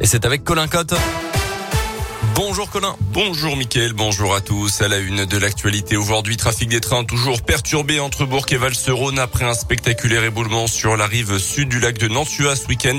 Et c'est avec Colin Cotte. Bonjour Colin. Bonjour Mickaël. Bonjour à tous. À la une de l'actualité aujourd'hui, trafic des trains toujours perturbé entre Bourg et Valserone après un spectaculaire éboulement sur la rive sud du lac de Nantua ce week-end.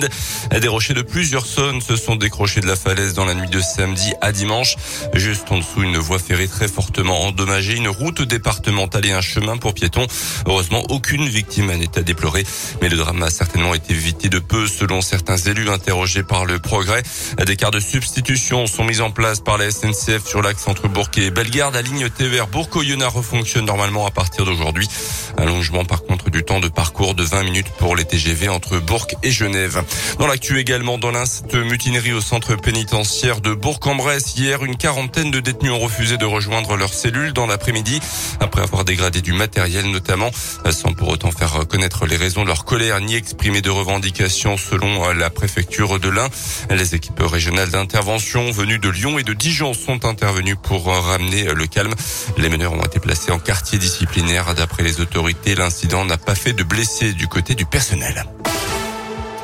Des rochers de plusieurs tonnes se sont décrochés de la falaise dans la nuit de samedi à dimanche. Juste en dessous, une voie ferrée très fortement endommagée, une route départementale et un chemin pour piétons. Heureusement, aucune victime n'est à déplorer, mais le drame a certainement été évité de peu selon certains élus interrogés par le progrès. Des quarts de substitution sont mis en place par la SNCF sur l'axe entre Bourg et Bellegarde. La ligne TVR Bourg-Oyonnax refonctionne normalement à partir d'aujourd'hui. Allongement par contre du temps de parcours de 20 minutes pour les TGV entre Bourg et Genève. Dans l'actu également, dans l'instant mutinerie au centre pénitentiaire de Bourg-en-Bresse, hier, une quarantaine de détenus ont refusé de rejoindre leur cellule dans l'après-midi après avoir dégradé du matériel notamment, sans pour autant faire connaître les raisons de leur colère ni exprimer de revendications selon la préfecture de l'Ain. Les équipes régionales d'intervention venues de Lyon et de Dijon sont intervenus pour ramener le calme. Les meneurs ont été placés en quartier disciplinaire. D'après les autorités, l'incident n'a pas fait de blessés du côté du personnel.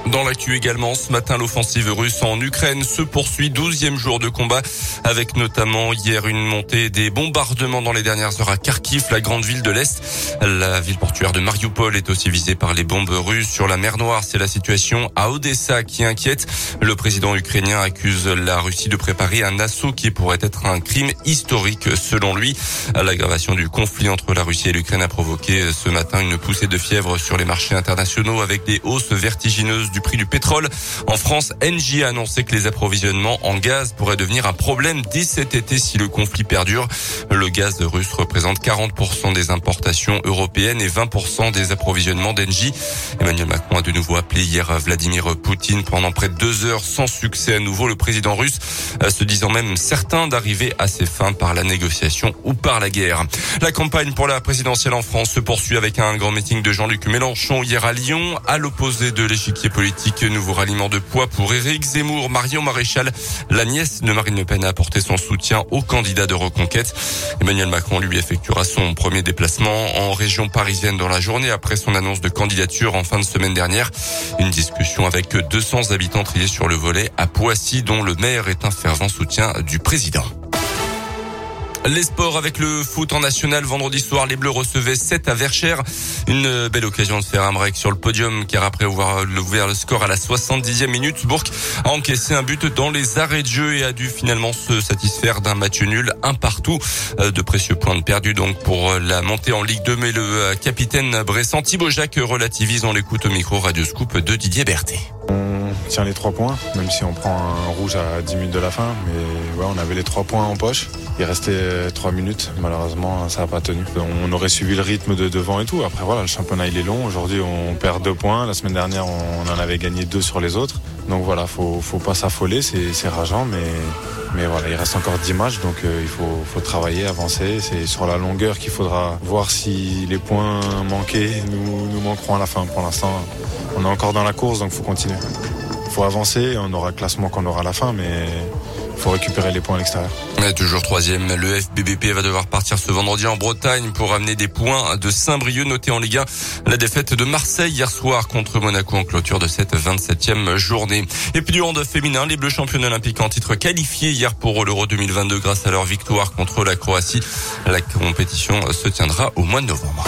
Dans l'actu également, ce matin, l'offensive russe en Ukraine se poursuit. Douzième jour de combat avec notamment hier une montée des bombardements dans les dernières heures à Kharkiv, la grande ville de l'Est. La ville portuaire de Mariupol est aussi visée par les bombes russes sur la mer Noire. C'est la situation à Odessa qui inquiète. Le président ukrainien accuse la Russie de préparer un assaut qui pourrait être un crime historique selon lui. L'aggravation du conflit entre la Russie et l'Ukraine a provoqué ce matin une poussée de fièvre sur les marchés internationaux avec des hausses vertigineuses du prix du pétrole. En France, Engie a annoncé que les approvisionnements en gaz pourraient devenir un problème dès cet été si le conflit perdure. Le gaz russe représente 40% des importations européennes et 20% des approvisionnements d'Engie. Emmanuel Macron a de nouveau appelé hier Vladimir Poutine pendant près de deux heures sans succès à nouveau. Le président russe se disant même certain d'arriver à ses fins par la négociation ou par la guerre. La campagne pour la présidentielle en France se poursuit avec un grand meeting de Jean-Luc Mélenchon hier à Lyon, à l'opposé de l'échiquier politique politique. Nouveau ralliement de poids pour Éric Zemmour. Marion Maréchal, la nièce de Marine Le Pen, a apporté son soutien au candidat de reconquête. Emmanuel Macron lui effectuera son premier déplacement en région parisienne dans la journée après son annonce de candidature en fin de semaine dernière. Une discussion avec 200 habitants triés sur le volet à Poissy dont le maire est un fervent soutien du président. Les sports avec le foot en national. Vendredi soir, les Bleus recevaient 7 à Verchères. Une belle occasion de faire un break sur le podium car après avoir ouvert le score à la 70e minute, Bourg a encaissé un but dans les arrêts de jeu et a dû finalement se satisfaire d'un match nul, un partout. Euh, de précieux points de perdu donc pour la montée en Ligue 2. Mais le euh, capitaine Bressan Thibaut Jacques relativise. On l'écoute au micro Radio Scoop de Didier Berthet tient les trois points, même si on prend un rouge à 10 minutes de la fin. Mais ouais, on avait les trois points en poche. Il restait trois minutes. Malheureusement, ça n'a pas tenu. On aurait suivi le rythme de devant et tout. Après, voilà, le championnat, il est long. Aujourd'hui, on perd deux points. La semaine dernière, on en avait gagné deux sur les autres. Donc voilà, faut, faut pas s'affoler. C'est rageant, mais, mais voilà, il reste encore 10 matchs. Donc euh, il faut, faut travailler, avancer. C'est sur la longueur qu'il faudra voir si les points manqués nous, nous manqueront à la fin. Pour l'instant, on est encore dans la course, donc il faut continuer faut avancer. On aura le classement qu'on aura à la fin, mais faut récupérer les points à l'extérieur. toujours troisième, le FBBP va devoir partir ce vendredi en Bretagne pour amener des points de Saint-Brieuc noté en Ligue 1. La défaite de Marseille hier soir contre Monaco en clôture de cette 27e journée. Et puis du hand féminin, les Bleus champions olympiques en titre qualifiés hier pour l'Euro 2022 grâce à leur victoire contre la Croatie. La compétition se tiendra au mois de novembre.